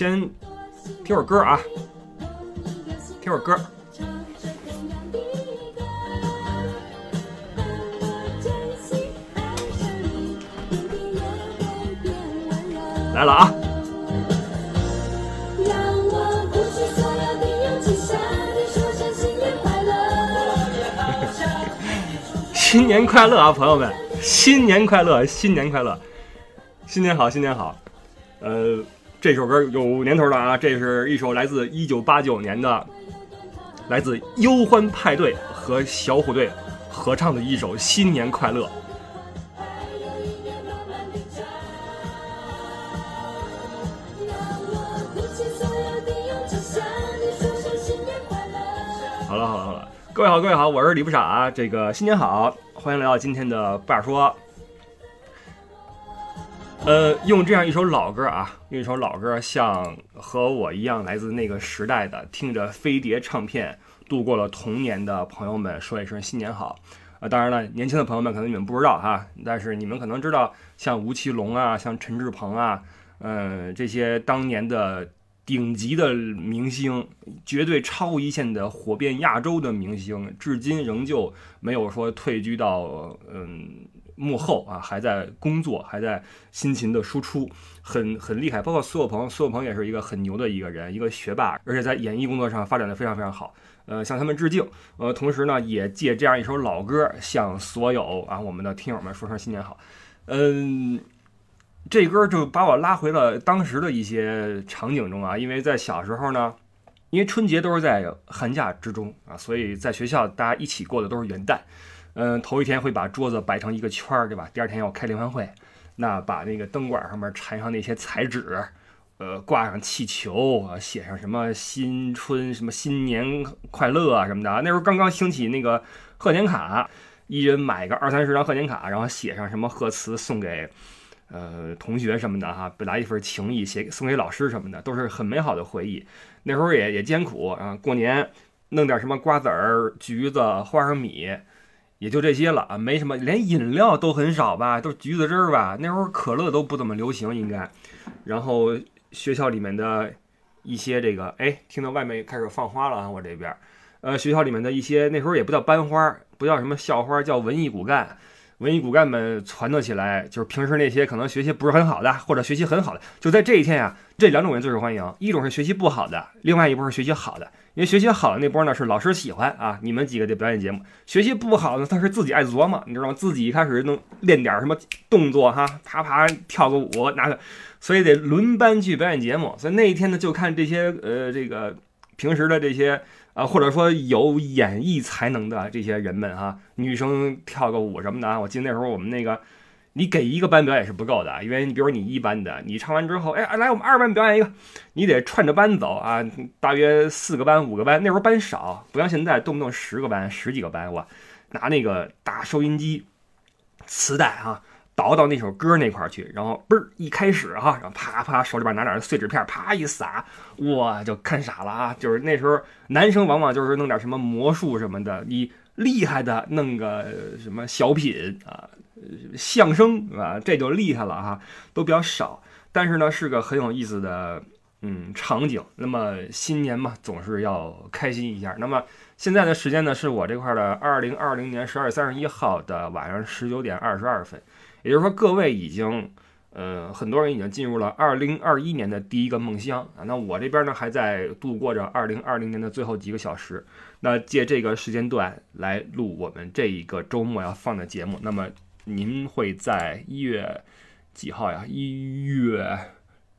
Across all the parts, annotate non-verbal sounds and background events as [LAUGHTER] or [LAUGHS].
先听会儿歌啊，听会儿歌。来了啊！[LAUGHS] 新年快乐啊，朋友们！新年快乐，新年快乐，新年好，新年好。这首歌有年头了啊，这是一首来自一九八九年的，来自忧欢派对和小虎队合唱的一首《新年快乐》。好了好了好了，各位好各位好，我是李不傻，这个新年好，欢迎来到今天的不二说。呃，用这样一首老歌啊，用一首老歌，向和我一样来自那个时代的，听着飞碟唱片度过了童年的朋友们说一声新年好。啊、当然了，年轻的朋友们可能你们不知道哈，但是你们可能知道，像吴奇隆啊，像陈志朋啊，嗯、这些当年的顶级的明星，绝对超一线的火遍亚洲的明星，至今仍旧没有说退居到嗯幕后啊，还在工作，还在辛勤的输出，很很厉害。包括苏有朋，苏有朋也是一个很牛的一个人，一个学霸，而且在演艺工作上发展的非常非常好。呃，向他们致敬。呃，同时呢，也借这样一首老歌，向所有啊我们的听友们说声新年好。嗯。这歌就把我拉回了当时的一些场景中啊，因为在小时候呢，因为春节都是在寒假之中啊，所以在学校大家一起过的都是元旦。嗯，头一天会把桌子摆成一个圈儿，对吧？第二天要开联欢会，那把那个灯管上面缠上那些彩纸，呃，挂上气球，写上什么新春什么新年快乐啊什么的。那时候刚刚兴起那个贺年卡，一人买个二三十张贺年卡，然后写上什么贺词送给。呃，同学什么的哈，表达一份情谊，写送给老师什么的，都是很美好的回忆。那时候也也艰苦啊，过年弄点什么瓜子儿、橘子、花生米，也就这些了啊，没什么，连饮料都很少吧，都是橘子汁儿吧。那时候可乐都不怎么流行，应该。然后学校里面的一些这个，哎，听到外面开始放花了啊，我这边，呃，学校里面的一些那时候也不叫班花，不叫什么校花，叫文艺骨干。文艺骨干们撺掇起来，就是平时那些可能学习不是很好的，或者学习很好的，就在这一天呀、这两种人最受欢迎。一种是学习不好的，另外一波是学习好的。因为学习好的那波呢是老师喜欢啊，你们几个的表演节目；学习不好的他是自己爱琢磨，你知道吗？自己一开始能练点什么动作哈，啪啪跳个舞，拿个，所以得轮班去表演节目。所以那一天呢，就看这些呃这个平时的这些。啊，或者说有演艺才能的这些人们哈、女生跳个舞什么的啊，我记得那时候我们那个，你给一个班表演是不够的，因为你比如你一班的，你唱完之后，哎，来我们二班表演一个，你得串着班走啊，大约四个班五个班，那时候班少，不像现在动不动十个班十几个班，我拿那个大收音机磁带哈、倒到那首歌那块儿去，然后嘣儿一开始哈，然后啪啪手里边拿点碎纸片，啪一撒，哇，就看傻了啊！就是那时候男生往往就是弄点什么魔术什么的，你厉害的弄个什么小品啊、相声啊，这就厉害了哈，都比较少。但是呢，是个很有意思的嗯场景。那么新年嘛，总是要开心一下。那么现在的时间呢，是我这块的二零二零年十二月三十一号的晚上十九点二十二分。也就是说，各位已经，呃，很多人已经进入了二零二一年的第一个梦乡啊。那我这边呢，还在度过着二零二零年的最后几个小时。那借这个时间段来录我们这一个周末要放的节目。那么您会在一月几号呀？一月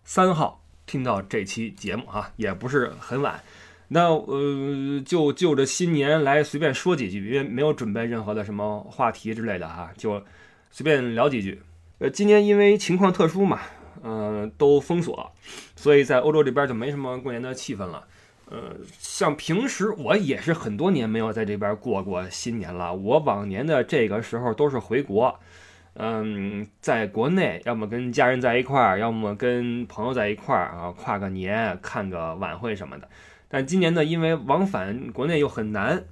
三号听到这期节目哈、也不是很晚。那呃，就就着新年来随便说几句，因为没有准备任何的什么话题之类的哈、就随便聊几句。呃，今年因为情况特殊嘛，呃，都封锁，所以在欧洲这边就没什么过年的气氛了。呃，像平时我也是很多年没有在这边过过新年了。我往年的这个时候都是回国，嗯，在国内要么跟家人在一块儿，要么跟朋友在一块儿啊，跨个年，看个晚会什么的。但今年呢，因为往返国内又很难，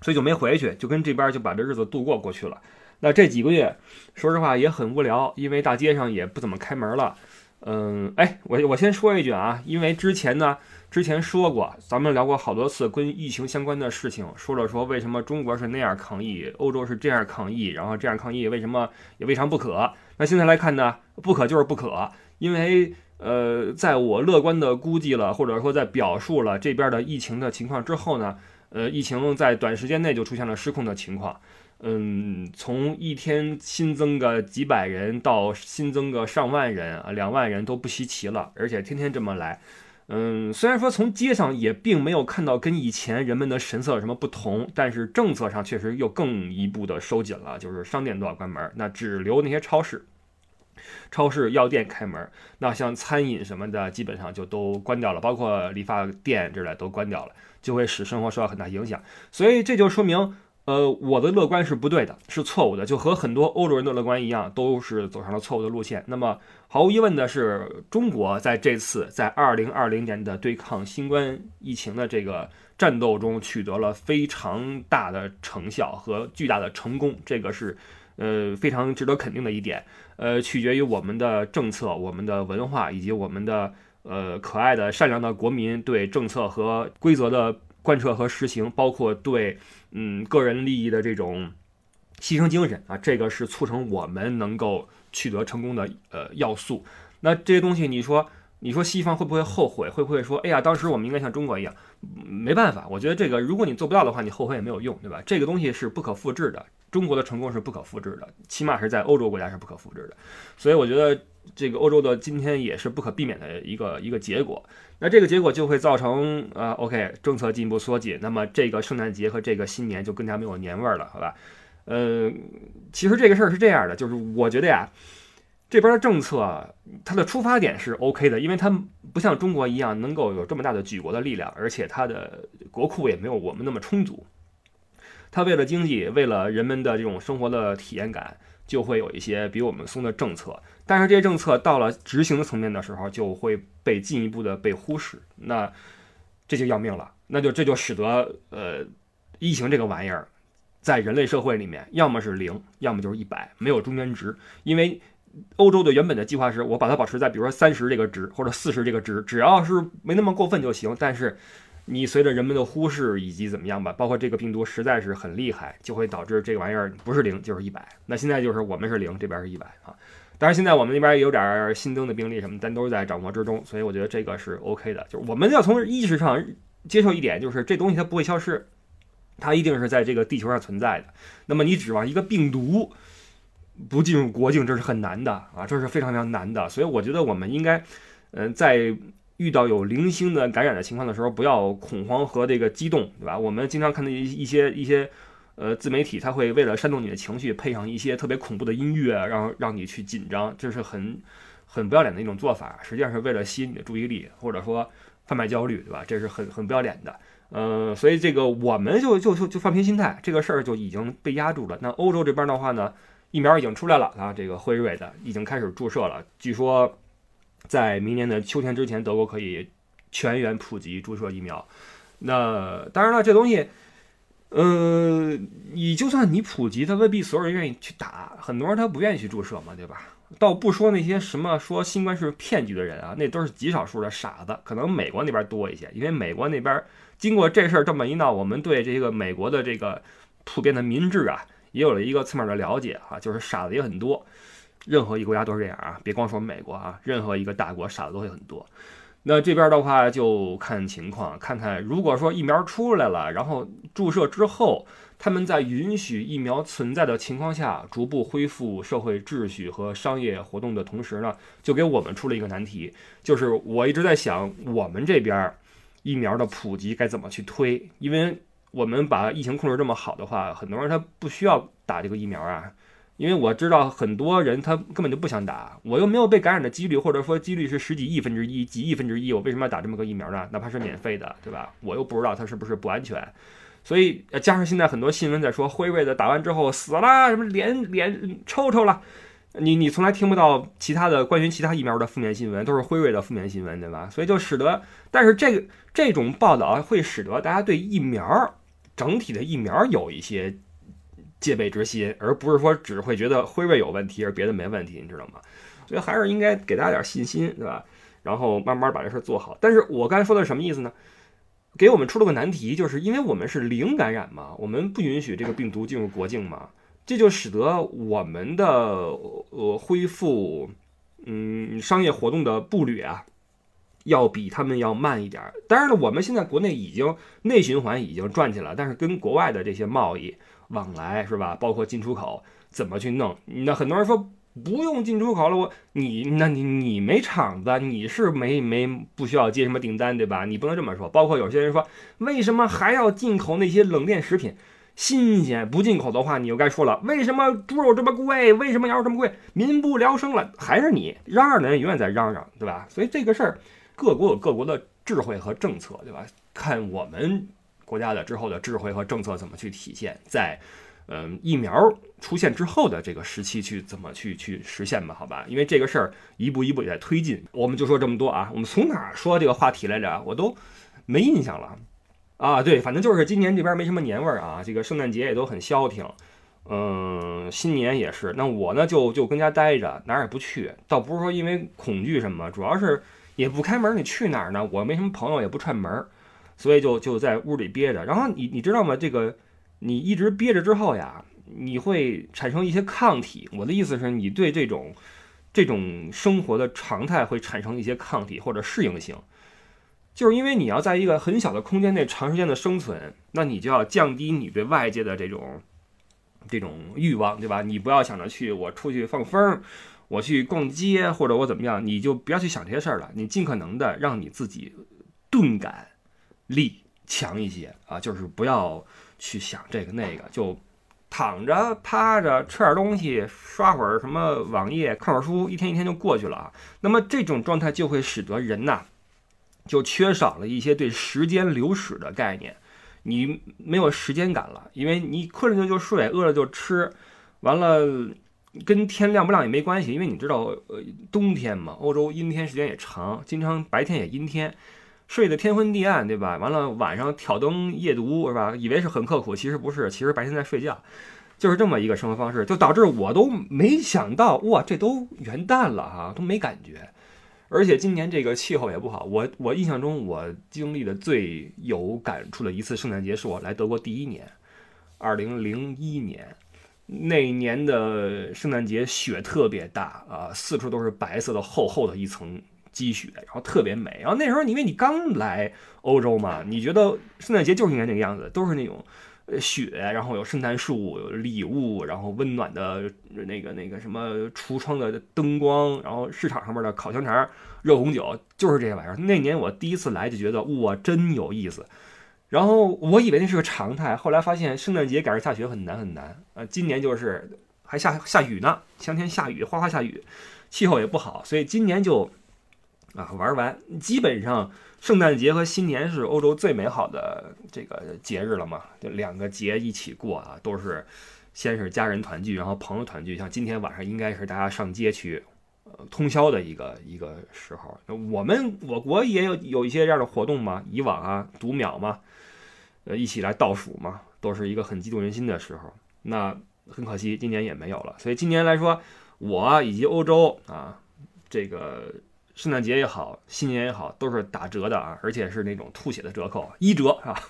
所以就没回去，就跟这边就把这日子度过过去了。那这几个月，说实话也很无聊，因为大街上也不怎么开门了。嗯，哎，我我先说一句啊，因为之前呢，之前说过，咱们聊过好多次跟疫情相关的事情，说了说为什么中国是那样抗疫，欧洲是这样抗疫，然后这样抗疫为什么也未尝不可。那现在来看呢，不可就是不可，因为呃，在我乐观的估计了，或者说在表述了这边的疫情的情况之后呢，呃，疫情在短时间内就出现了失控的情况。嗯，从一天新增个几百人到新增个上万人啊，两万人都不稀奇了，而且天天这么来。嗯，虽然说从街上也并没有看到跟以前人们的神色有什么不同，但是政策上确实又更一步的收紧了，就是商店都要关门，那只留那些超市。超市、药店开门，那像餐饮什么的，基本上就都关掉了，包括理发店之类都关掉了，就会使生活受到很大影响。所以这就说明。呃，我的乐观是不对的，是错误的，就和很多欧洲人的乐观一样，都是走上了错误的路线。那么，毫无疑问的是，中国在这次在二零二零年的对抗新冠疫情的这个战斗中，取得了非常大的成效和巨大的成功，这个是呃非常值得肯定的一点。呃，取决于我们的政策、我们的文化以及我们的呃可爱的善良的国民对政策和规则的贯彻和实行，包括对。嗯，个人利益的这种牺牲精神啊，这个是促成我们能够取得成功的呃要素。那这些东西，你说，你说西方会不会后悔？会不会说，哎呀，当时我们应该像中国一样？没办法，我觉得这个，如果你做不到的话，你后悔也没有用，对吧？这个东西是不可复制的，中国的成功是不可复制的，起码是在欧洲国家是不可复制的。所以我觉得。这个欧洲的今天也是不可避免的一个一个结果，那这个结果就会造成啊，OK，政策进一步缩紧，那么这个圣诞节和这个新年就更加没有年味儿了，好吧？呃，其实这个事儿是这样的，就是我觉得呀，这边的政策它的出发点是 OK 的，因为它不像中国一样能够有这么大的举国的力量，而且它的国库也没有我们那么充足，它为了经济，为了人们的这种生活的体验感。就会有一些比我们松的政策，但是这些政策到了执行的层面的时候，就会被进一步的被忽视，那这就要命了，那就这就使得呃，疫情这个玩意儿，在人类社会里面，要么是零，要么就是一百，没有中间值。因为欧洲的原本的计划是我把它保持在比如说三十这个值或者四十这个值，只要是没那么过分就行，但是。你随着人们的忽视以及怎么样吧，包括这个病毒实在是很厉害，就会导致这个玩意儿不是零就是一百。那现在就是我们是零，这边是一百啊。当然现在我们那边有点新增的病例什么，但都是在掌握之中，所以我觉得这个是 OK 的。就是我们要从意识上接受一点，就是这东西它不会消失，它一定是在这个地球上存在的。那么你指望一个病毒不进入国境，这是很难的啊，这是非常非常难的。所以我觉得我们应该，嗯，在。遇到有零星的感染的情况的时候，不要恐慌和这个激动，对吧？我们经常看到一一些一些呃自媒体，他会为了煽动你的情绪，配上一些特别恐怖的音乐，让让你去紧张，这是很很不要脸的一种做法。实际上是为了吸引你的注意力，或者说贩卖焦虑，对吧？这是很很不要脸的。呃，所以这个我们就就就就放平心态，这个事儿就已经被压住了。那欧洲这边的话呢，疫苗已经出来了啊，这个辉瑞的已经开始注射了，据说。在明年的秋天之前，德国可以全员普及注射疫苗。那当然了，这东西，呃，你就算你普及，他未必所有人愿意去打，很多人他不愿意去注射嘛，对吧？倒不说那些什么说新冠是骗局的人啊，那都是极少数的傻子，可能美国那边多一些，因为美国那边经过这事儿这么一闹，我们对这个美国的这个普遍的民智啊，也有了一个侧面的了解啊，就是傻子也很多。任何一个国家都是这样啊，别光说美国啊，任何一个大国傻子都会很多。那这边的话就看情况，看看如果说疫苗出来了，然后注射之后，他们在允许疫苗存在的情况下，逐步恢复社会秩序和商业活动的同时呢，就给我们出了一个难题，就是我一直在想，我们这边疫苗的普及该怎么去推？因为我们把疫情控制这么好的话，很多人他不需要打这个疫苗啊。因为我知道很多人他根本就不想打，我又没有被感染的几率，或者说几率是十几亿分之一、几亿分之一，我为什么要打这么个疫苗呢？哪怕是免费的，对吧？我又不知道它是不是不安全，所以加上现在很多新闻在说辉瑞的打完之后死了，什么脸脸抽抽了，你你从来听不到其他的关于其他疫苗的负面新闻，都是辉瑞的负面新闻，对吧？所以就使得，但是这个这种报道会使得大家对疫苗整体的疫苗有一些。戒备之心，而不是说只会觉得辉瑞有问题，而别的没问题，你知道吗？所以还是应该给大家点信心，对吧？然后慢慢把这事儿做好。但是我刚才说的什么意思呢？给我们出了个难题，就是因为我们是零感染嘛，我们不允许这个病毒进入国境嘛，这就使得我们的呃恢复嗯商业活动的步履啊，要比他们要慢一点儿。当然了，我们现在国内已经内循环已经转起来，但是跟国外的这些贸易往来是吧，包括进出口怎么去弄？那很多人说不用进出口了，我你那你你没厂子，你是没没不需要接什么订单对吧？你不能这么说。包括有些人说，为什么还要进口那些冷链食品？新鲜不进口的话，你又该说了，为什么猪肉这么贵？为什么羊肉这么贵？民不聊生了，还是你嚷嚷的人永远在嚷嚷，对吧？所以这个事儿，各国有各国的智慧和政策，对吧？看我们国家的之后的智慧和政策怎么去体现，在嗯疫苗出现之后的这个时期去怎么去去实现吧？好吧，因为这个事儿一步一步也在推进。我们就说这么多啊，我们从哪儿说这个话题来着？我都没印象了。啊，对，反正就是今年这边没什么年味儿啊，这个圣诞节也都很消停，嗯，新年也是。那我呢就就跟家待着，哪儿也不去，倒不是说因为恐惧什么，主要是也不开门，你去哪儿呢？我没什么朋友，也不串门儿，所以就就在屋里憋着。然后你你知道吗？这个你一直憋着之后呀，你会产生一些抗体。我的意思是你对这种这种生活的常态会产生一些抗体或者适应性。就是因为你要在一个很小的空间内长时间的生存，那你就要降低你对外界的这种这种欲望，对吧？你不要想着去我出去放风，我去逛街或者我怎么样，你就不要去想这些事儿了。你尽可能的让你自己钝感力强一些啊，就是不要去想这个那个，就躺着趴着吃点东西，刷会儿什么网页，看会儿书，一天一天就过去了啊。那么这种状态就会使得人呐。就缺少了一些对时间流逝的概念，你没有时间感了，因为你困了就睡，饿了就吃，完了跟天亮不亮也没关系，因为你知道，呃，冬天嘛，欧洲阴天时间也长，经常白天也阴天，睡得天昏地暗，对吧？完了晚上挑灯夜读是吧？以为是很刻苦，其实不是，其实白天在睡觉，就是这么一个生活方式，就导致我都没想到，哇，这都元旦了哈，都没感觉。而且今年这个气候也不好，我我印象中我经历的最有感触的一次圣诞节是我来德国第一年，二零零一年，那年的圣诞节雪特别大啊，四处都是白色的厚厚的一层积雪，然后特别美。然后那时候因为你刚来欧洲嘛，你觉得圣诞节就是应该那个样子，都是那种。呃，雪，然后有圣诞树，有礼物，然后温暖的那个那个什么橱窗的灯光，然后市场上面的烤香肠、热红酒，就是这些玩意儿。那年我第一次来就觉得哇，真有意思。然后我以为那是个常态，后来发现圣诞节赶上下雪很难很难。呃，今年就是还下下雨呢，前天下雨，哗哗下雨，气候也不好，所以今年就啊玩完，基本上。圣诞节和新年是欧洲最美好的这个节日了嘛？就两个节一起过啊，都是先是家人团聚，然后朋友团聚。像今天晚上应该是大家上街去，呃，通宵的一个一个时候。那我们我国也有有一些这样的活动嘛，以往啊，读秒嘛，呃，一起来倒数嘛，都是一个很激动人心的时候。那很可惜，今年也没有了。所以今年来说，我以及欧洲啊，这个。圣诞节也好，新年也好，都是打折的啊，而且是那种吐血的折扣，一折是吧？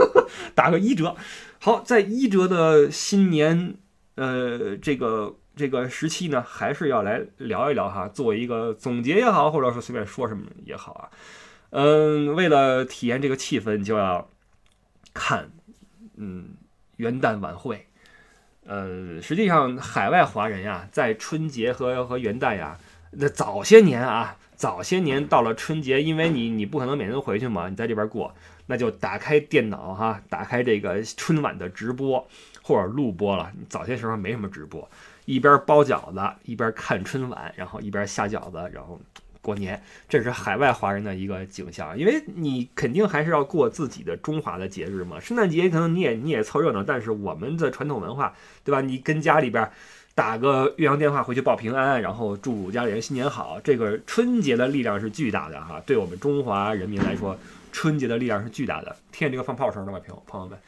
[LAUGHS] 打个一折。好，在一折的新年，呃，这个这个时期呢，还是要来聊一聊哈，做一个总结也好，或者说随便说什么也好啊。嗯，为了体验这个气氛，就要看嗯元旦晚会。呃，实际上海外华人呀，在春节和和元旦呀，那早些年啊。早些年到了春节，因为你你不可能每年都回去嘛，你在这边过，那就打开电脑哈，打开这个春晚的直播或者录播了。早些时候没什么直播，一边包饺子一边看春晚，然后一边下饺子，然后过年，这是海外华人的一个景象。因为你肯定还是要过自己的中华的节日嘛，圣诞节可能你也你也凑热闹，但是我们的传统文化，对吧？你跟家里边。打个岳阳电话回去报平安，然后祝家里人新年好。这个春节的力量是巨大的哈，对我们中华人民来说，春节的力量是巨大的。听见这个放炮声了吗，朋友朋友们，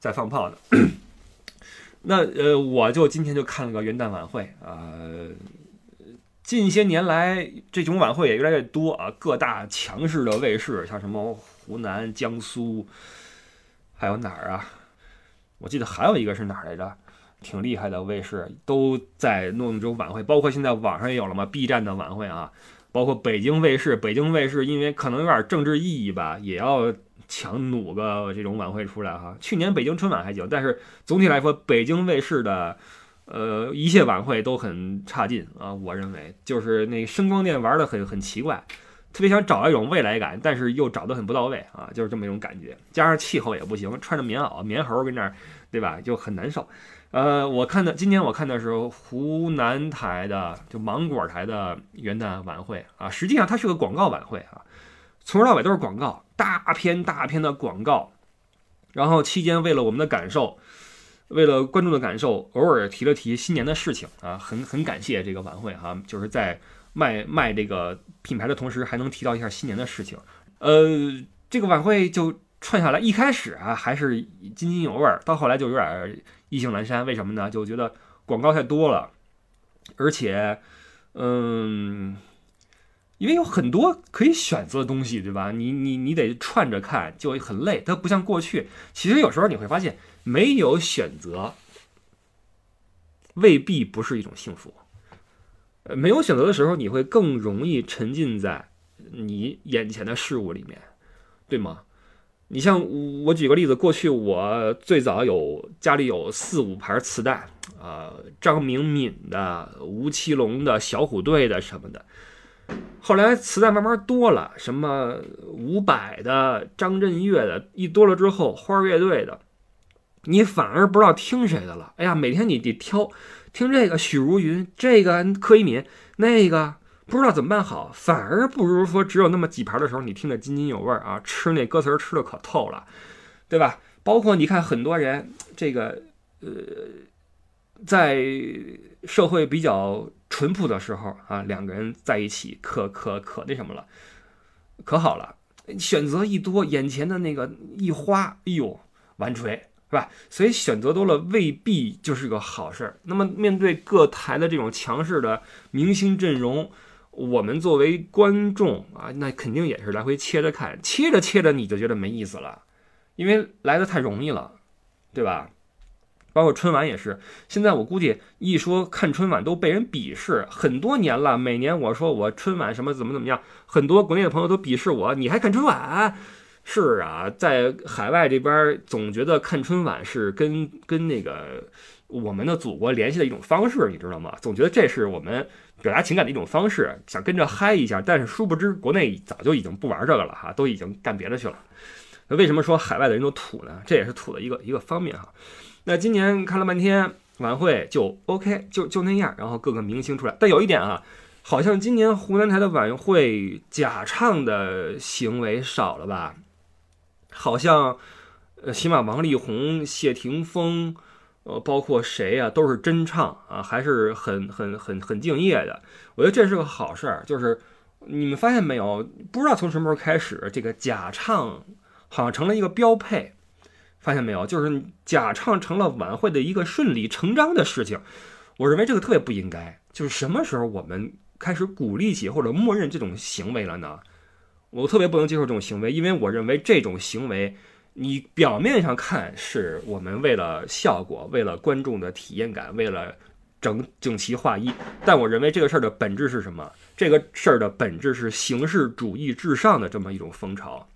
在放炮呢。那呃，我就今天就看了个元旦晚会啊，近些年来，这种晚会也越来越多啊，各大强势的卫视，像什么湖南、江苏，还有哪儿啊？我记得还有一个是哪儿来着？挺厉害的卫视都在弄这种晚会，包括现在网上也有了嘛，B 站的晚会啊，包括北京卫视，北京卫视因为可能有点政治意义吧，也要强努个这种晚会出来哈。去年北京春晚还行，但是总体来说，北京卫视的呃一切晚会都很差劲啊，我认为就是那声光电玩的很很奇怪。特别想找一种未来感，但是又找得很不到位啊，就是这么一种感觉。加上气候也不行，穿着棉袄、棉猴跟那儿，对吧？就很难受。呃，我看的今年我看的是湖南台的，就芒果台的元旦晚会啊。实际上它是个广告晚会啊，从头到尾都是广告，大片大片的广告。然后期间为了我们的感受，为了观众的感受，偶尔提了提新年的事情啊，很很感谢这个晚会哈，就是在。卖卖这个品牌的同时，还能提到一下新年的事情。呃，这个晚会就串下来，一开始啊还是津津有味儿，到后来就有点意兴阑珊。为什么呢？就觉得广告太多了，而且，嗯，因为有很多可以选择的东西，对吧？你你你得串着看，就很累。它不像过去，其实有时候你会发现，没有选择未必不是一种幸福。呃，没有选择的时候，你会更容易沉浸在你眼前的事物里面，对吗？你像我举个例子，过去我最早有家里有四五盘磁带，啊，张明敏的、吴奇隆的、小虎队的什么的。后来磁带慢慢多了，什么伍佰的、张震岳的，一多了之后，花儿乐队的，你反而不知道听谁的了。哎呀，每天你得挑。听这个许茹芸，这个柯以敏，那个不知道怎么办好，反而不如说只有那么几盘的时候，你听得津津有味儿啊，吃那歌词吃的可透了，对吧？包括你看很多人，这个呃，在社会比较淳朴的时候啊，两个人在一起可可可那什么了，可好了，选择一多，眼前的那个一花，哎呦，完锤。是吧？所以选择多了未必就是个好事儿。那么面对各台的这种强势的明星阵容，我们作为观众啊，那肯定也是来回切着看，切着切着你就觉得没意思了，因为来的太容易了，对吧？包括春晚也是，现在我估计一说看春晚都被人鄙视，很多年了。每年我说我春晚什么怎么怎么样，很多国内的朋友都鄙视我，你还看春晚？是啊，在海外这边总觉得看春晚是跟跟那个我们的祖国联系的一种方式，你知道吗？总觉得这是我们表达情感的一种方式，想跟着嗨一下。但是殊不知，国内早就已经不玩这个了哈，都已经干别的去了。那为什么说海外的人都土呢？这也是土的一个一个方面哈。那今年看了半天晚会就 OK，就就那样，然后各个明星出来。但有一点啊，好像今年湖南台的晚会假唱的行为少了吧？好像，呃，起码王力宏、谢霆锋，呃，包括谁呀，都是真唱啊，还是很很很很敬业的。我觉得这是个好事儿。就是你们发现没有？不知道从什么时候开始，这个假唱好像成了一个标配。发现没有？就是假唱成了晚会的一个顺理成章的事情。我认为这个特别不应该。就是什么时候我们开始鼓励起或者默认这种行为了呢？我特别不能接受这种行为，因为我认为这种行为，你表面上看是我们为了效果，为了观众的体验感，为了整整齐划一，但我认为这个事儿的本质是什么？这个事儿的本质是形式主义至上的这么一种风潮，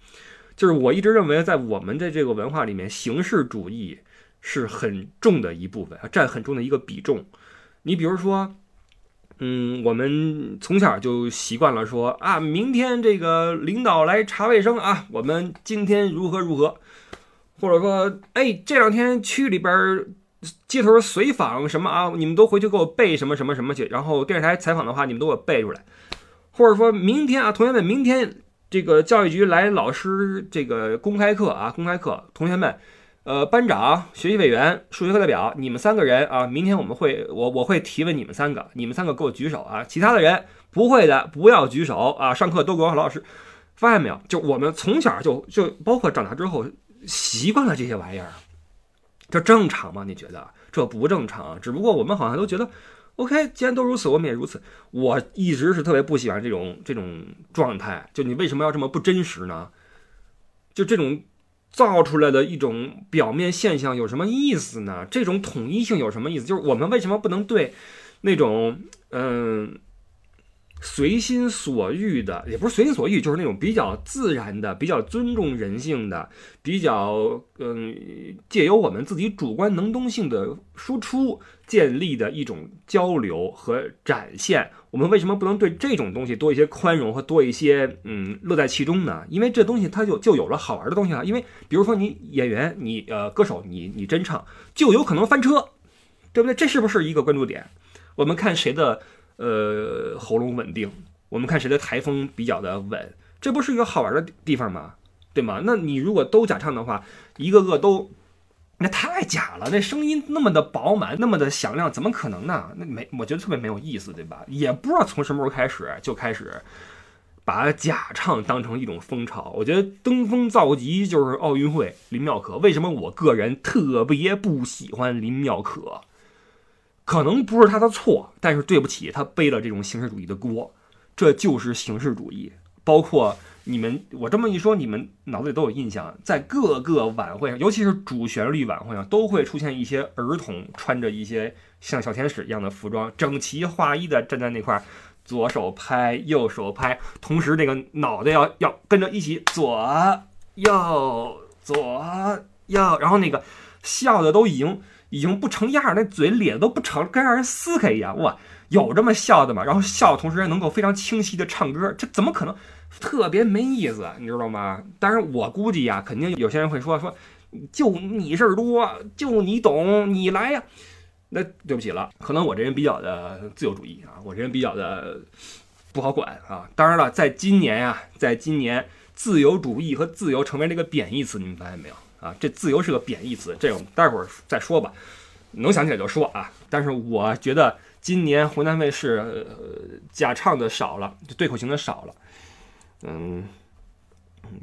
就是我一直认为，在我们的这个文化里面，形式主义是很重的一部分，占很重的一个比重。你比如说。嗯，我们从小就习惯了说啊，明天这个领导来查卫生啊，我们今天如何如何，或者说，哎，这两天区里边街头随访什么啊，你们都回去给我背什么什么什么去，然后电视台采访的话，你们都给我背出来，或者说明天啊，同学们，明天这个教育局来老师这个公开课啊，公开课，同学们。呃，班长、学习委员、数学课代表，你们三个人啊，明天我们会我我会提问你们三个，你们三个给我举手啊，其他的人不会的不要举手啊，上课都给我老师。发现没有？就我们从小就就包括长大之后习惯了这些玩意儿，这正常吗？你觉得这不正常？只不过我们好像都觉得 OK，既然都如此，我们也如此。我一直是特别不喜欢这种这种状态，就你为什么要这么不真实呢？就这种造出来的一种表面现象有什么意思呢？这种统一性有什么意思？就是我们为什么不能对那种嗯随心所欲的，也不是随心所欲，就是那种比较自然的、比较尊重人性的、比较嗯借由我们自己主观能动性的输出建立的一种交流和展现。我们为什么不能对这种东西多一些宽容和多一些嗯乐在其中呢？因为这东西它就就有了好玩的东西了。因为比如说你演员，你呃歌手，你你真唱，就有可能翻车，对不对？这是不是一个关注点？我们看谁的呃喉咙稳定，我们看谁的台风比较的稳，这不是一个好玩的地方吗？对吗？那你如果都假唱的话，一个个都。那太假了，那声音那么的饱满，那么的响亮，怎么可能呢？那没，我觉得特别没有意思，对吧？也不知道从什么时候开始就开始把假唱当成一种风潮。我觉得登峰造极就是奥运会林妙可。为什么我个人特别不喜欢林妙可？可能不是他的错，但是对不起，他背了这种形式主义的锅。这就是形式主义，包括。你们我这么一说，你们脑子里都有印象，在各个晚会上，尤其是主旋律晚会上，都会出现一些儿童穿着一些像小天使一样的服装，整齐划一的站在那块儿，左手拍，右手拍，同时那个脑袋要要跟着一起左右左右，然后那个笑的都已经已经不成样儿，那嘴咧的都不成，跟让人撕开一样。哇，有这么笑的吗？然后笑的同时还能够非常清晰的唱歌，这怎么可能？特别没意思，你知道吗？当然，我估计呀，肯定有些人会说说，就你事儿多，就你懂，你来呀。那对不起了，可能我这人比较的自由主义啊，我这人比较的不好管啊。当然了，在今年呀，在今年，自由主义和自由成为了一个贬义词，你们发现没有啊？这自由是个贬义词，这我们待会儿再说吧，能想起来就说啊。但是我觉得今年湖南卫视呃假唱的少了，就对口型的少了。嗯，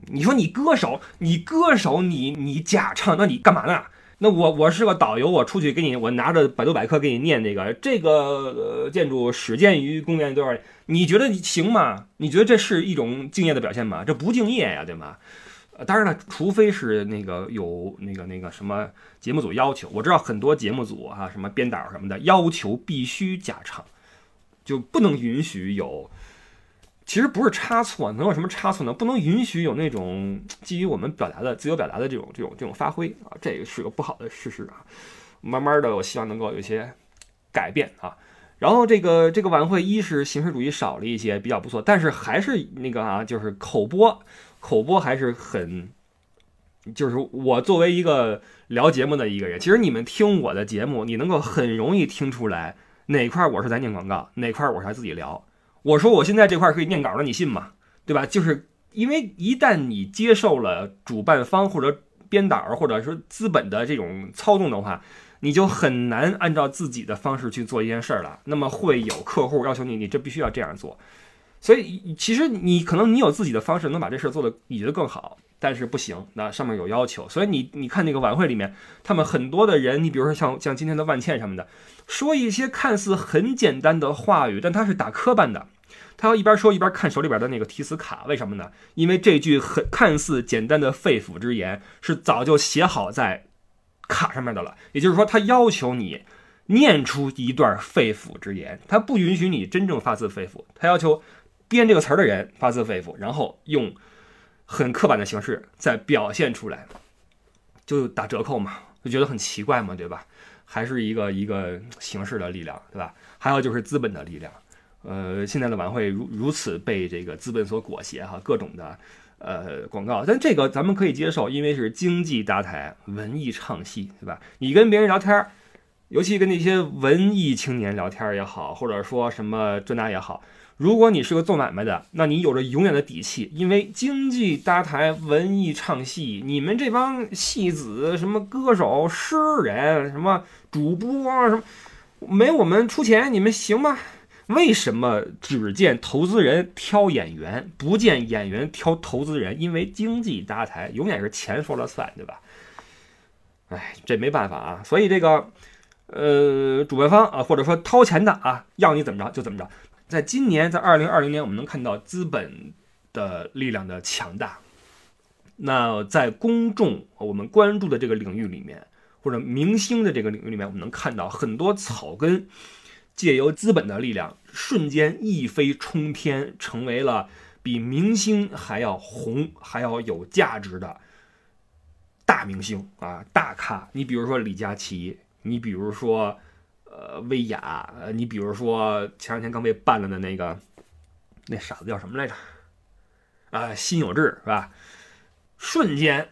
你说你歌手，你歌手，你你假唱，那你干嘛呢？那我我是个导游，我出去给你，我拿着百度百科给你念这个这个呃建筑始建于公元多少年？你觉得行吗？你觉得这是一种敬业的表现吗？这不敬业呀，对吗？当然了，除非是那个有那个那个什么节目组要求，我知道很多节目组啊，什么编导什么的要求必须假唱，就不能允许有。其实不是差错，能有什么差错呢？不能允许有那种基于我们表达的自由表达的这种这种这种发挥啊，这个是个不好的事实啊。慢慢的，我希望能够有一些改变啊。然后这个这个晚会，一是形式主义少了一些，比较不错，但是还是那个啊，就是口播，口播还是很，就是我作为一个聊节目的一个人，其实你们听我的节目，你能够很容易听出来哪块我是在念广告，哪块我是在自己聊。我说我现在这块可以念稿了，你信吗？对吧？就是因为一旦你接受了主办方或者编导或者说资本的这种操纵的话，你就很难按照自己的方式去做一件事儿了。那么会有客户要求你，你这必须要这样做。所以其实你可能你有自己的方式能把这事儿做的你觉得更好，但是不行，那上面有要求。所以你你看那个晚会里面，他们很多的人，你比如说像像今天的万茜什么的，说一些看似很简单的话语，但他是打磕绊的。他要一边说一边看手里边的那个提词卡，为什么呢？因为这句很看似简单的肺腑之言是早就写好在卡上面的了。也就是说，他要求你念出一段肺腑之言，他不允许你真正发自肺腑。他要求编这个词儿的人发自肺腑，然后用很刻板的形式再表现出来，就打折扣嘛，就觉得很奇怪嘛，对吧？还是一个一个形式的力量，对吧？还有就是资本的力量。呃，现在的晚会如如此被这个资本所裹挟哈，各种的呃广告，但这个咱们可以接受，因为是经济搭台，文艺唱戏，对吧？你跟别人聊天，尤其跟那些文艺青年聊天也好，或者说什么这那也好，如果你是个做买卖的，那你有着永远的底气，因为经济搭台，文艺唱戏，你们这帮戏子、什么歌手、诗人、什么主播啊，什么没我们出钱，你们行吗？为什么只见投资人挑演员，不见演员挑投资人？因为经济搭台永远是钱说了算，对吧？哎，这没办法啊。所以这个呃，主办方啊，或者说掏钱的啊，要你怎么着就怎么着。在今年，在二零二零年，我们能看到资本的力量的强大。那在公众我们关注的这个领域里面，或者明星的这个领域里面，我们能看到很多草根借由资本的力量，瞬间一飞冲天，成为了比明星还要红、还要有价值的大明星啊，大咖。你比如说李佳琦，你比如说呃威亚，呃你比如说前两天刚被办了的那个那傻子叫什么来着？啊，辛有志是吧？瞬间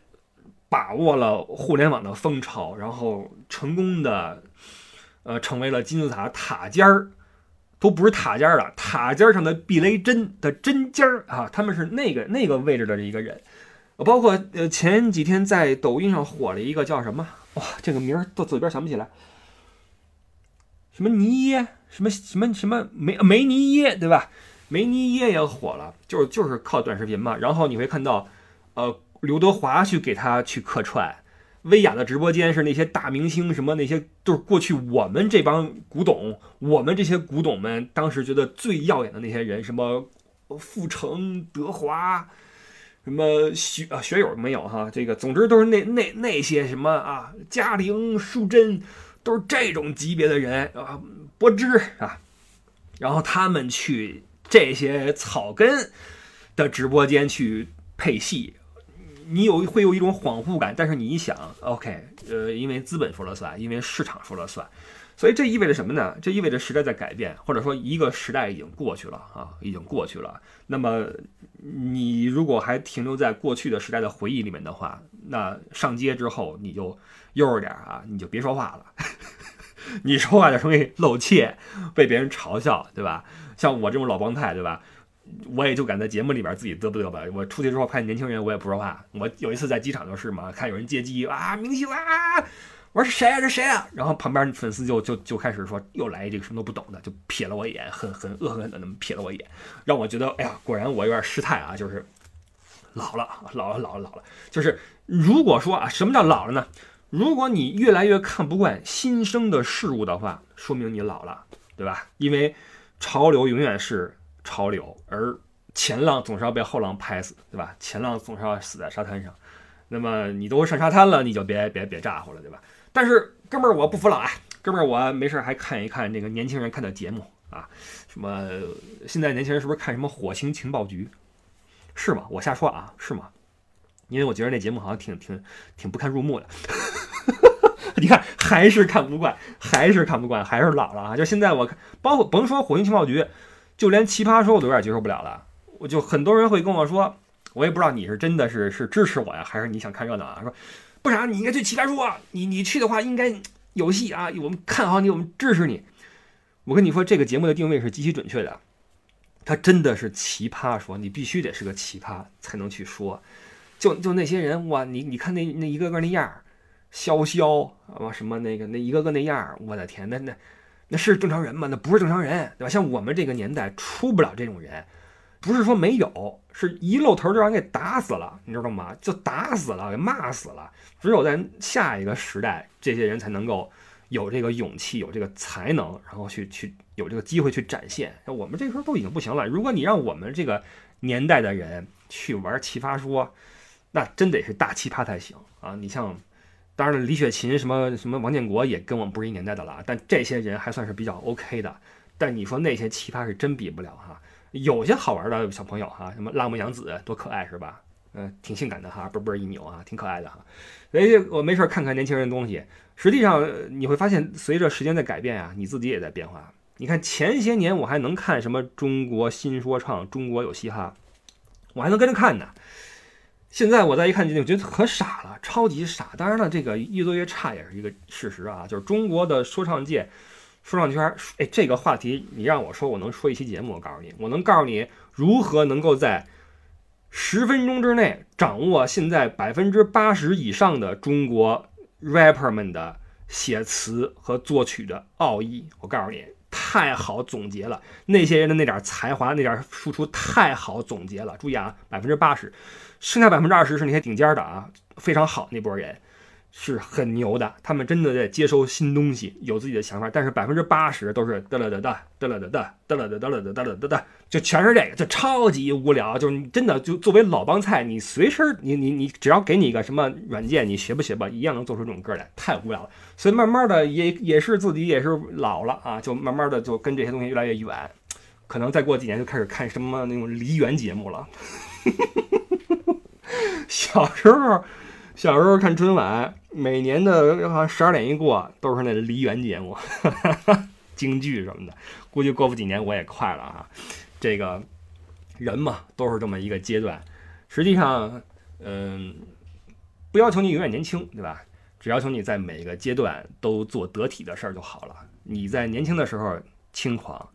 把握了互联网的风潮，然后成功的呃成为了金字塔塔尖儿，都不是塔尖儿了，塔尖上的避雷针的针尖儿啊，他们是那个那个位置的一个人。包括呃前几天在抖音上火了一个叫什么哇，这个名儿到嘴边想不起来，什么尼耶，什么什么什么梅梅尼耶对吧？梅尼耶也火了，就是就是靠短视频嘛。然后你会看到，呃，刘德华去给他去客串，薇娅的直播间是那些大明星，什么那些都是过去我们这帮古董，我们这些古董们当时觉得最耀眼的那些人，什么傅成、德华，什么学啊学友没有哈，这个总之都是那那那些什么啊，嘉玲、淑珍，都是这种级别的人啊，柏芝啊，然后他们去这些草根的直播间去配戏，你有会有一种恍惚感，但是你一想，OK，呃，因为资本说了算，因为市场说了算，所以这意味着什么呢？这意味着时代在改变，或者说一个时代已经过去了啊，已经过去了。那么你如果还停留在过去的时代的回忆里面的话，那上街之后你就悠着点啊，你就别说话了。[LAUGHS] 你说话就容易露怯，被别人嘲笑，对吧？像我这种老帮派，对吧？我也就敢在节目里边自己嘚啵嘚吧。我出去之后看年轻人，我也不说话。我有一次在机场就是嘛，看有人接机啊，明星啊，我说是谁啊？这谁啊？然后旁边粉丝就就就开始说，又来这个什么都不懂的，就瞥了我一眼，很很恶狠狠的那么瞥了我一眼，让我觉得，哎呀，果然我有点失态啊，就是老了，老了，老了，老了。就是如果说啊，什么叫老了呢？如果你越来越看不惯新生的事物的话，说明你老了，对吧？因为潮流永远是潮流，而前浪总是要被后浪拍死，对吧？前浪总是要死在沙滩上。那么你都上沙滩了，你就别别别咋呼了，对吧？但是哥们儿，我不服老啊！哥们儿，我没事还看一看那个年轻人看的节目啊，什么现在年轻人是不是看什么《火星情报局》？是吗？我瞎说啊，是吗？因为我觉得那节目好像挺挺挺不堪入目的。[LAUGHS] 你看，还是看不惯，还是看不惯，还是老了啊！就现在我看，包括甭说《火星情报局》，就连《奇葩说》我都有点接受不了了。我就很多人会跟我说，我也不知道你是真的是是支持我呀，还是你想看热闹啊？说不啥，你应该去《奇葩说》，你你去的话应该有戏啊！我们看好你，我们支持你。我跟你说，这个节目的定位是极其准确的，它真的是奇葩说，你必须得是个奇葩才能去说。就就那些人哇，你你看那那一个个那样儿，潇潇啊什么那个那一个个那样儿，我的天，那那那是正常人吗？那不是正常人，对吧？像我们这个年代出不了这种人，不是说没有，是一露头就让人给打死了，你知道吗？就打死了，给骂死了。只有在下一个时代，这些人才能够有这个勇气，有这个才能，然后去去有这个机会去展现。我们这时候都已经不行了，如果你让我们这个年代的人去玩奇葩说，那真得是大奇葩才行啊！你像，当然了，李雪琴什么什么王建国也跟我们不是一年代的了，但这些人还算是比较 OK 的。但你说那些奇葩是真比不了哈。有些好玩的小朋友哈，什么辣目洋子多可爱是吧？嗯、挺性感的哈，嘣嘣一扭啊，挺可爱的哈。所以我没事看看年轻人的东西。实际上你会发现，随着时间在改变啊，你自己也在变化。你看前些年我还能看什么中国新说唱、中国有嘻哈，我还能跟着看呢。现在我再一看，就觉得可傻了，超级傻。当然了，这个越做越差也是一个事实啊。就是中国的说唱界、说唱圈，哎，这个话题你让我说，我能说一期节目。我告诉你，我能告诉你如何能够在十分钟之内掌握现在百分之八十以上的中国 rapper 们的写词和作曲的奥义。我告诉你，太好总结了，那些人的那点才华、那点输出太好总结了。注意啊，百分之八十。剩下百分之二十是那些顶尖的啊，非常好那波人，是很牛的，他们真的在接收新东西，有自己的想法。但是百分之八十都是哒啦哒哒哒啦哒哒哒啦哒哒啦哒哒啦哒哒，就全是这个，就超级无聊。就是你真的就作为老帮菜，你随身你你你只要给你一个什么软件，你学不学吧，一样能做出这种歌来，太无聊了。所以慢慢的也也是自己也是老了啊，就慢慢的就跟这些东西越来越远。可能再过几年就开始看什么那种梨园节目了。[LAUGHS] 小时候，小时候看春晚，每年的好像十二点一过都是那梨园节目，[LAUGHS] 京剧什么的。估计过不几年我也快了啊。这个人嘛，都是这么一个阶段。实际上，嗯，不要求你永远年轻，对吧？只要求你在每个阶段都做得体的事儿就好了。你在年轻的时候轻狂。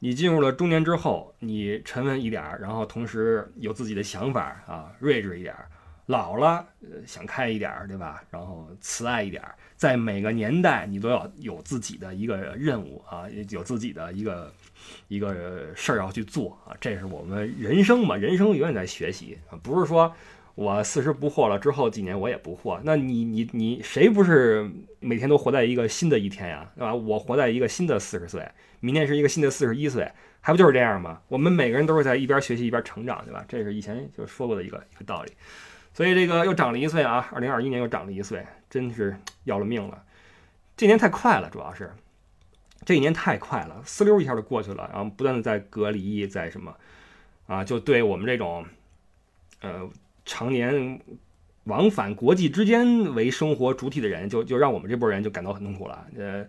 你进入了中年之后，你沉稳一点儿，然后同时有自己的想法啊，睿智一点儿。老了，呃，想开一点儿，对吧？然后慈爱一点儿。在每个年代，你都要有自己的一个任务啊，有自己的一个一个事儿要去做啊。这是我们人生嘛，人生永远在学习啊，不是说我四十不惑了之后几年我也不惑。那你你你谁不是每天都活在一个新的一天呀，对吧？我活在一个新的四十岁。明年是一个新的四十一岁，还不就是这样吗？我们每个人都是在一边学习一边成长，对吧？这是以前就说过的一个一个道理。所以这个又长了一岁啊，二零二一年又长了一岁，真是要了命了。这年太快了，主要是这一年太快了，呲溜一下就过去了，然后不断的在隔离，在什么啊，就对我们这种呃常年往返国际之间为生活主体的人，就就让我们这波人就感到很痛苦了。呃。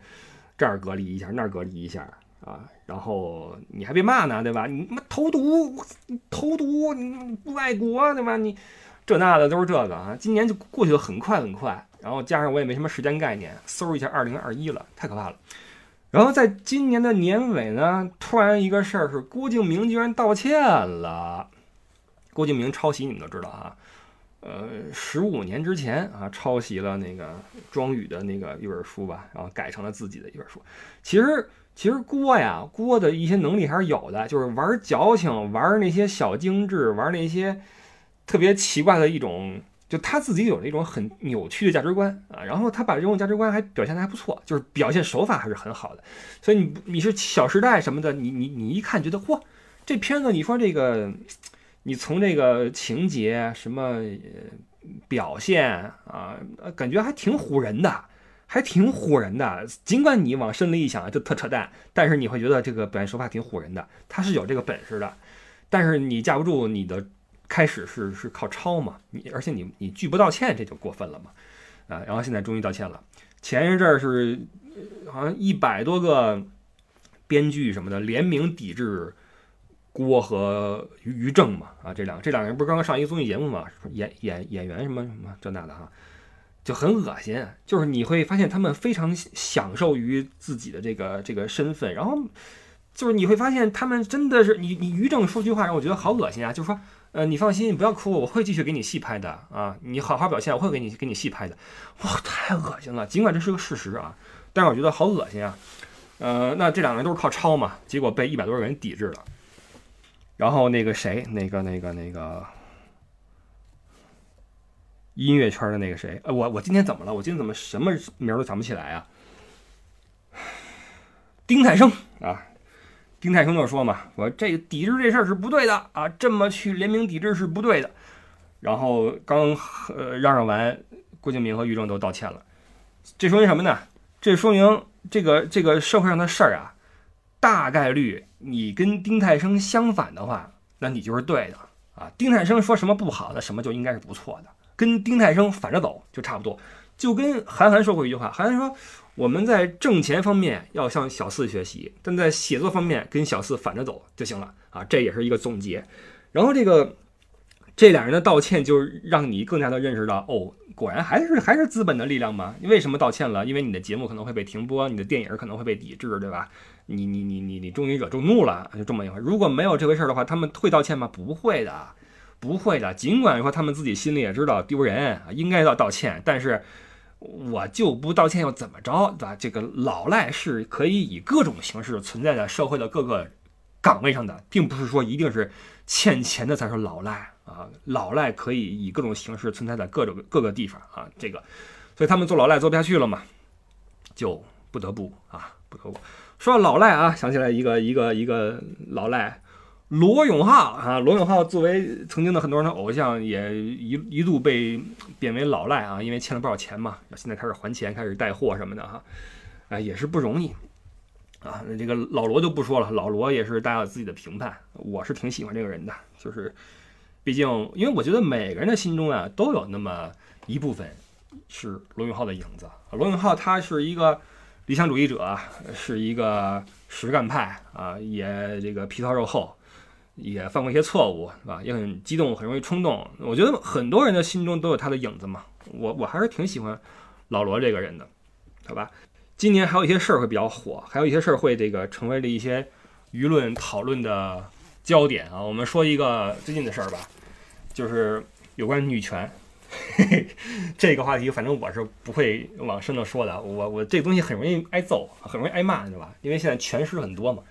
这儿隔离一下，那儿隔离一下啊，然后你还被骂呢，对吧？你他妈投毒，投毒，你不爱国，对吧？你这那的都是这个啊。今年就过去的很快很快，然后加上我也没什么时间概念，嗖一下二零二一了，太可怕了。然后在今年的年尾呢，突然一个事儿是郭敬明居然道歉了。郭敬明抄袭你们都知道啊。呃，十五年之前啊，抄袭了那个庄宇的那个一本书吧，然后改成了自己的一本书。其实，其实郭呀，郭的一些能力还是有的，就是玩矫情，玩那些小精致，玩那些特别奇怪的一种，就他自己有那种很扭曲的价值观啊。然后他把这种价值观还表现的还不错，就是表现手法还是很好的。所以你你是《小时代》什么的，你你你一看觉得嚯，这片子你说这个。你从这个情节什么表现啊，感觉还挺唬人的，还挺唬人的。尽管你往深了一想，就特扯淡，但是你会觉得这个表现手法挺唬人的。他是有这个本事的，但是你架不住你的开始是是靠抄嘛，你而且你你拒不道歉，这就过分了嘛啊！然后现在终于道歉了。前一阵儿是好像一百多个编剧什么的联名抵制。郭和于于正嘛，啊，这两这两个人不是刚刚上一个综艺节目嘛，演演演员什么什么这那的哈，就很恶心。就是你会发现他们非常享受于自己的这个这个身份，然后就是你会发现他们真的是你你于正说句话让我觉得好恶心啊，就是说，呃，你放心，你不要哭，我会继续给你戏拍的啊，你好好表现，我会给你给你戏拍的。哇，太恶心了，尽管这是个事实啊，但是我觉得好恶心啊。呃，那这两个人都是靠抄嘛，结果被一百多个人抵制了。然后那个谁，那个那个那个音乐圈的那个谁，呃，我我今天怎么了？我今天怎么什么名都想不起来啊？丁太升啊，丁太升就说嘛，我这抵制这事儿是不对的啊，这么去联名抵制是不对的。然后刚呃嚷嚷完，郭敬明和于正都道歉了，这说明什么呢？这说明这个这个社会上的事儿啊，大概率。你跟丁太升相反的话，那你就是对的啊。丁太升说什么不好的，什么就应该是不错的。跟丁太升反着走就差不多。就跟韩寒说过一句话，韩寒说我们在挣钱方面要向小四学习，但在写作方面跟小四反着走就行了啊。这也是一个总结。然后这个这俩人的道歉，就让你更加的认识到，哦，果然还是还是资本的力量吗？你为什么道歉了？因为你的节目可能会被停播，你的电影可能会被抵制，对吧？你你你你你终于惹众怒了，就这么一回。如果没有这回事的话，他们会道歉吗？不会的，不会的。尽管说他们自己心里也知道丢人，应该要道歉，但是我就不道歉又怎么着，对吧？这个老赖是可以以各种形式存在在社会的各个岗位上的，并不是说一定是欠钱的才是老赖啊。老赖可以以各种形式存在在各种各个地方啊。这个所以他们做老赖做不下去了嘛，就不得不啊，不得不说到老赖啊，想起来一个一个一个老赖。罗永浩啊，罗永浩作为曾经的很多人的偶像，也一一度被贬为老赖啊，因为欠了不少钱嘛，现在开始还钱，开始带货什么的哈，哎，也是不容易啊。那这个老罗就不说了，老罗也是大家有自己的评判，我是挺喜欢这个人的，就是毕竟，因为我觉得每个人的心中啊，都有那么一部分是罗永浩的影子。罗永浩他是一个理想主义者，是一个实干派啊，也这个皮糙肉厚。也犯过一些错误，是吧？也很激动，很容易冲动。我觉得很多人的心中都有他的影子嘛。我我还是挺喜欢老罗这个人的，好吧？今年还有一些事儿会比较火，还有一些事儿会这个成为了一些舆论讨论的焦点啊。我们说一个最近的事儿吧，就是有关女权 [LAUGHS] 这个话题，反正我是不会往深了说的。我我这东西很容易挨揍，很容易挨骂，对吧？因为现在权势很多嘛。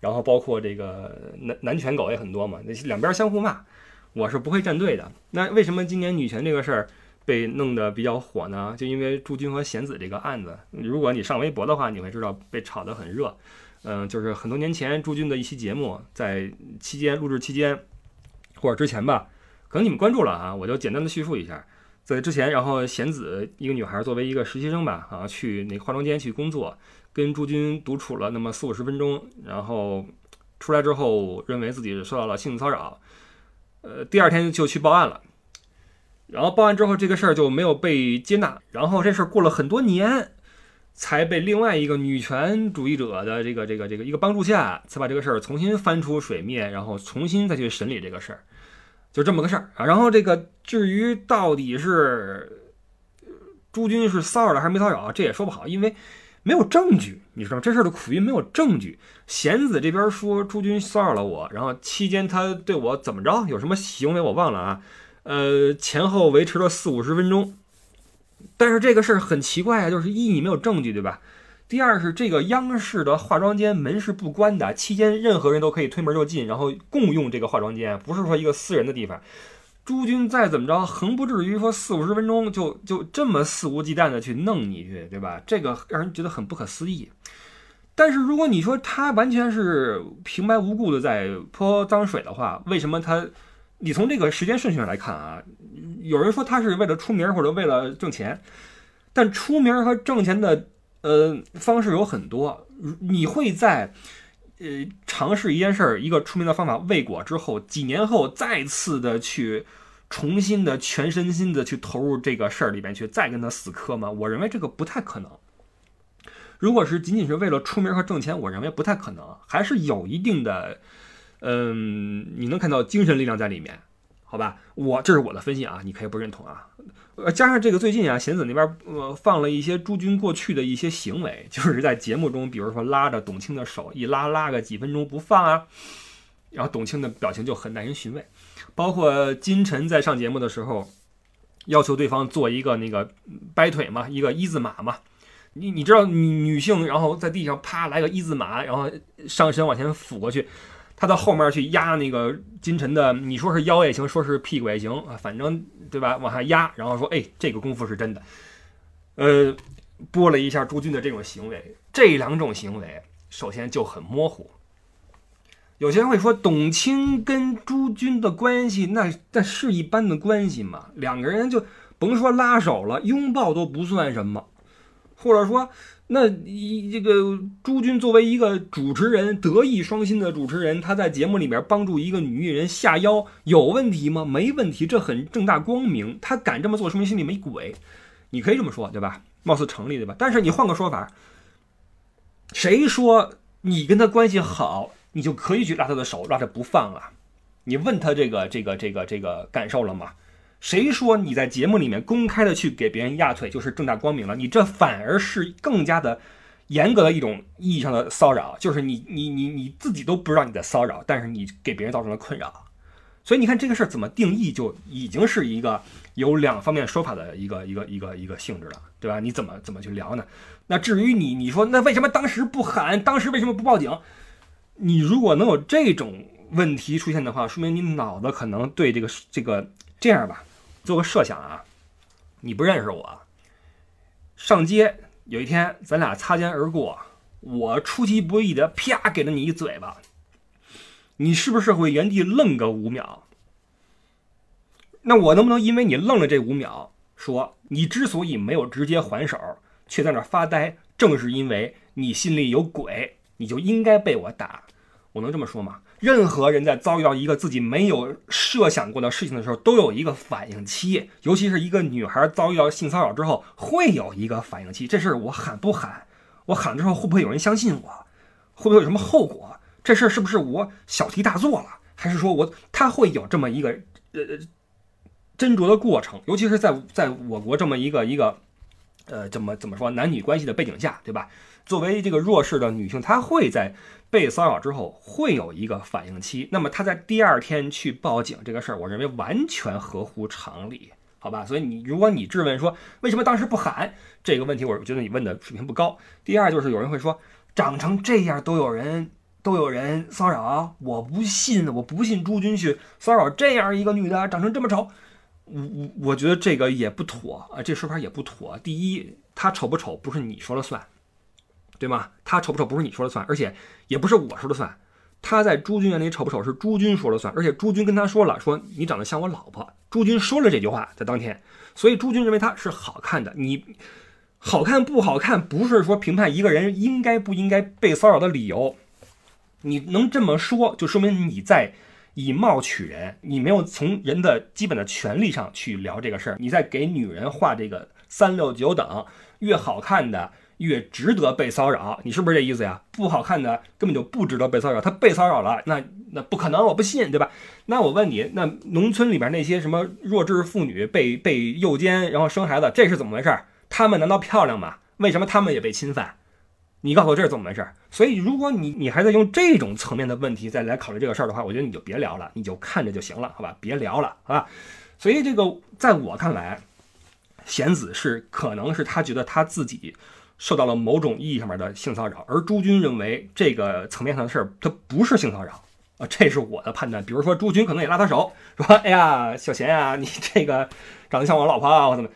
然后包括这个男男权狗也很多嘛，那两边相互骂，我是不会站队的。那为什么今年女权这个事儿被弄得比较火呢？就因为朱军和贤子这个案子，如果你上微博的话，你会知道被炒得很热。嗯，就是很多年前朱军的一期节目，在期间录制期间或者之前吧，可能你们关注了啊，我就简单的叙述一下。在之前，然后贤子一个女孩作为一个实习生吧，啊，去那化妆间去工作。跟朱军独处了那么四五十分钟，然后出来之后认为自己受到了性骚扰，呃，第二天就去报案了，然后报案之后这个事儿就没有被接纳，然后这事儿过了很多年，才被另外一个女权主义者的这个这个这个一个帮助下，才把这个事儿重新翻出水面，然后重新再去审理这个事儿，就这么个事儿啊。然后这个至于到底是朱军是骚扰了还是没骚扰，这也说不好，因为。没有证据，你知道这事儿的苦于没有证据。贤子这边说朱军骚扰了我，然后期间他对我怎么着，有什么行为我忘了啊。呃，前后维持了四五十分钟。但是这个事儿很奇怪啊，就是一你没有证据，对吧？第二是这个央视的化妆间门是不关的，期间任何人都可以推门就进，然后共用这个化妆间，不是说一个私人的地方。诸军再怎么着，横不至于说四五十分钟就就这么肆无忌惮的去弄你去，对吧？这个让人觉得很不可思议。但是如果你说他完全是平白无故的在泼脏水的话，为什么他？你从这个时间顺序上来看啊，有人说他是为了出名或者为了挣钱，但出名和挣钱的呃方式有很多，你会在。呃，尝试一件事儿，一个出名的方法未果之后，几年后再次的去重新的全身心的去投入这个事儿里边去，再跟他死磕吗？我认为这个不太可能。如果是仅仅是为了出名和挣钱，我认为不太可能，还是有一定的，嗯，你能看到精神力量在里面，好吧？我这是我的分析啊，你可以不认同啊。呃，加上这个最近啊，贤子那边呃放了一些朱军过去的一些行为，[LAUGHS] 就是在节目中，比如说拉着董卿的手一拉拉个几分钟不放啊，然后董卿的表情就很耐人寻味。包括金晨在上节目的时候，要求对方做一个那个掰腿嘛，一个一字马嘛。你你知道女女性然后在地上啪来个一字马，然后上身往前俯过去。他到后面去压那个金晨的，你说是腰也行，说是屁股也行啊，反正对吧？往下压，然后说，哎，这个功夫是真的。呃，拨了一下朱军的这种行为，这两种行为首先就很模糊。有些人会说，董卿跟朱军的关系，那那是一般的关系吗？两个人就甭说拉手了，拥抱都不算什么，或者说。那一这个朱军作为一个主持人，德艺双馨的主持人，他在节目里面帮助一个女艺人下腰，有问题吗？没问题，这很正大光明。他敢这么做，说明心里没鬼。你可以这么说，对吧？貌似成立，对吧？但是你换个说法，谁说你跟他关系好，你就可以去拉他的手，拉着不放啊？你问他这个这个这个这个感受了吗？谁说你在节目里面公开的去给别人压腿就是正大光明了？你这反而是更加的严格的一种意义上的骚扰，就是你你你你自己都不知道你在骚扰，但是你给别人造成了困扰。所以你看这个事儿怎么定义，就已经是一个有两方面说法的一个一个一个一个性质了，对吧？你怎么怎么去聊呢？那至于你你说那为什么当时不喊？当时为什么不报警？你如果能有这种问题出现的话，说明你脑子可能对这个这个这样吧。做个设想啊，你不认识我，上街有一天咱俩擦肩而过，我出其不意的啪给了你一嘴巴，你是不是会原地愣个五秒？那我能不能因为你愣了这五秒，说你之所以没有直接还手，却在那发呆，正是因为你心里有鬼，你就应该被我打？我能这么说吗？任何人在遭遇到一个自己没有设想过的事情的时候，都有一个反应期，尤其是一个女孩遭遇到性骚扰之后，会有一个反应期。这事我喊不喊？我喊了之后会不会有人相信我？会不会有什么后果？这事是不是我小题大做了？还是说我他会有这么一个呃斟酌的过程？尤其是在在我国这么一个一个呃怎么怎么说男女关系的背景下，对吧？作为这个弱势的女性，她会在被骚扰之后会有一个反应期。那么她在第二天去报警这个事儿，我认为完全合乎常理，好吧？所以你如果你质问说为什么当时不喊这个问题，我觉得你问的水平不高。第二就是有人会说长成这样都有人都有人骚扰，我不信，我不信朱军去骚扰这样一个女的，长成这么丑。我我我觉得这个也不妥啊，这说法也不妥。第一，她丑不丑不是你说了算。对吗？他丑不丑不是你说了算，而且也不是我说了算。他在朱军眼里丑不丑是朱军说了算，而且朱军跟他说了，说你长得像我老婆。朱军说了这句话在当天，所以朱军认为他是好看的。你好看不好看，不是说评判一个人应该不应该被骚扰的理由。你能这么说，就说明你在以貌取人，你没有从人的基本的权利上去聊这个事儿，你在给女人画这个三六九等，越好看的。越值得被骚扰，你是不是这意思呀？不好看的根本就不值得被骚扰，他被骚扰了，那那不可能，我不信，对吧？那我问你，那农村里边那些什么弱智妇女被被诱奸，然后生孩子，这是怎么回事？他们难道漂亮吗？为什么他们也被侵犯？你告诉我这是怎么回事？所以，如果你你还在用这种层面的问题再来考虑这个事儿的话，我觉得你就别聊了，你就看着就行了，好吧？别聊了，好吧？所以这个在我看来，贤子是可能是他觉得他自己。受到了某种意义上面的性骚扰，而朱军认为这个层面上的事儿，它不是性骚扰啊，这是我的判断。比如说，朱军可能也拉他手，说：“哎呀，小贤啊，你这个长得像我老婆啊，我怎么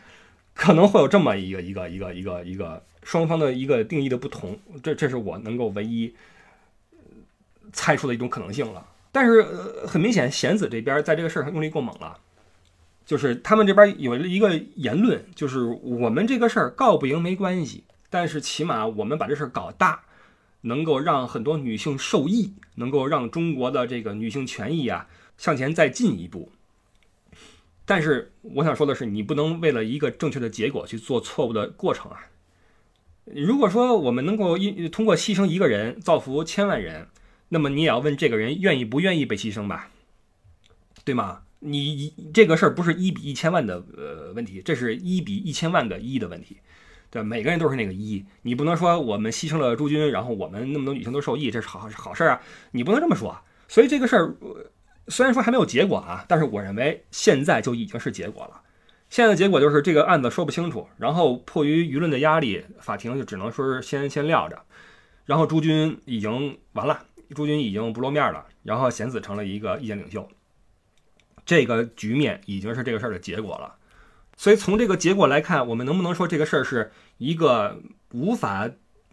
可能会有这么一个一个一个一个一个双方的一个定义的不同？这这是我能够唯一猜出的一种可能性了。但是呃，很明显，贤子这边在这个事儿上用力过猛了，就是他们这边有一个言论，就是我们这个事儿告不赢没关系。”但是起码我们把这事儿搞大，能够让很多女性受益，能够让中国的这个女性权益啊向前再进一步。但是我想说的是，你不能为了一个正确的结果去做错误的过程啊。如果说我们能够一通过牺牲一个人造福千万人，那么你也要问这个人愿意不愿意被牺牲吧，对吗？你这个事儿不是一比一千万的呃问题，这是一比一千万个一的问题。对，每个人都是那个一，你不能说我们牺牲了朱军，然后我们那么多女性都受益，这是好好事儿啊，你不能这么说。所以这个事儿虽然说还没有结果啊，但是我认为现在就已经是结果了。现在的结果就是这个案子说不清楚，然后迫于舆论的压力，法庭就只能说是先先撂着。然后朱军已经完了，朱军已经不露面了，然后贤子成了一个意见领袖，这个局面已经是这个事儿的结果了。所以从这个结果来看，我们能不能说这个事儿是一个无法，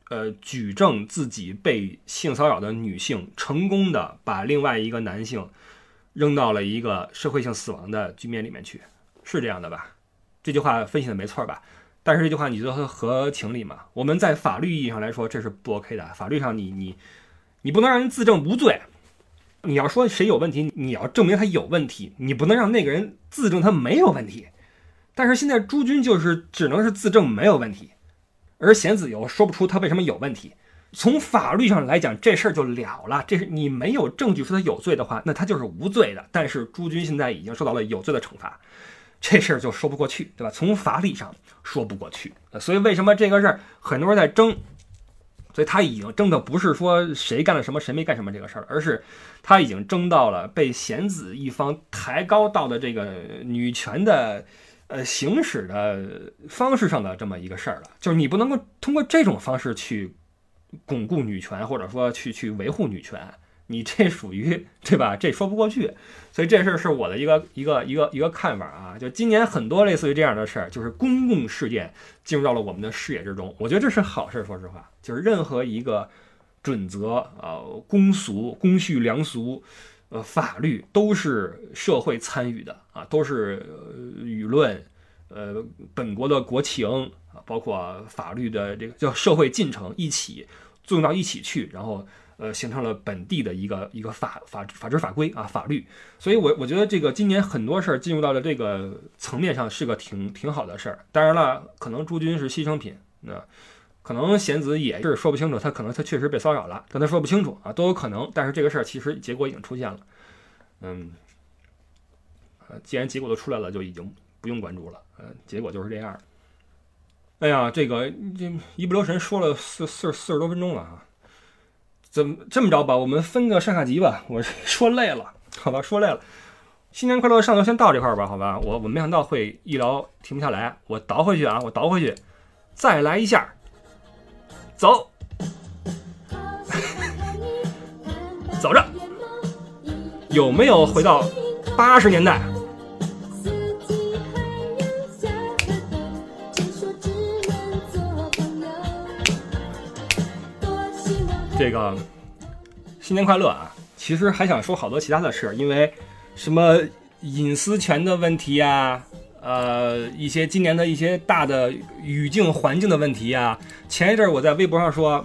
呃，举证自己被性骚扰的女性成功的把另外一个男性扔到了一个社会性死亡的局面里面去，是这样的吧？这句话分析的没错吧？但是这句话你觉得合情理吗？我们在法律意义上来说，这是不 OK 的。法律上你你你不能让人自证无罪，你要说谁有问题，你要证明他有问题，你不能让那个人自证他没有问题。但是现在朱军就是只能是自证没有问题，而贤子又说不出他为什么有问题。从法律上来讲，这事儿就了了。这是你没有证据说他有罪的话，那他就是无罪的。但是朱军现在已经受到了有罪的惩罚，这事儿就说不过去，对吧？从法理上说不过去。所以为什么这个事儿很多人在争？所以他已经争的不是说谁干了什么谁没干什么这个事儿，而是他已经争到了被贤子一方抬高到的这个女权的。呃，行使的方式上的这么一个事儿了，就是你不能够通过这种方式去巩固女权，或者说去去维护女权，你这属于对吧？这说不过去。所以这事儿是我的一个一个一个一个看法啊。就今年很多类似于这样的事儿，就是公共事件进入到了我们的视野之中，我觉得这是好事。说实话，就是任何一个准则啊、公俗、公序良俗。呃，法律都是社会参与的啊，都是、呃、舆论，呃，本国的国情啊，包括法律的这个叫社会进程一起作用到一起去，然后呃，形成了本地的一个一个法法法治法规啊法律。所以我我觉得这个今年很多事儿进入到了这个层面上，是个挺挺好的事儿。当然了，可能朱军是牺牲品，那。可能贤子也是说不清楚，他可能他确实被骚扰了，但他说不清楚啊，都有可能。但是这个事儿其实结果已经出现了，嗯，既然结果都出来了，就已经不用关注了，嗯，结果就是这样。哎呀，这个这一不留神说了四四四十多分钟了啊，怎么这么着吧？我们分个上下集吧，我说累了，好吧，说累了。新年快乐，上头先到这块儿吧，好吧？我我没想到会一聊停不下来，我倒回去啊，我倒回去，再来一下。走，[LAUGHS] 走着，有没有回到八十年代？这个新年快乐啊！其实还想说好多其他的事儿，因为什么隐私权的问题呀、呃，一些今年的一些大的语境环境的问题啊。前一阵儿我在微博上说，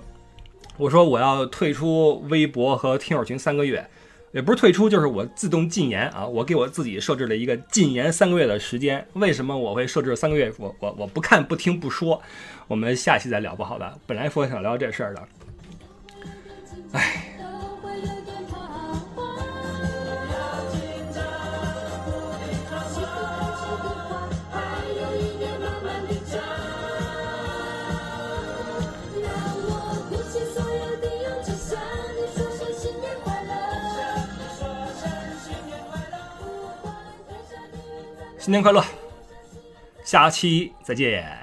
我说我要退出微博和听友群三个月，也不是退出，就是我自动禁言啊。我给我自己设置了一个禁言三个月的时间。为什么我会设置三个月？我我我不看不听不说。我们下期再聊吧，好吧？本来说想聊这事儿的，唉。新年快乐，下期再见。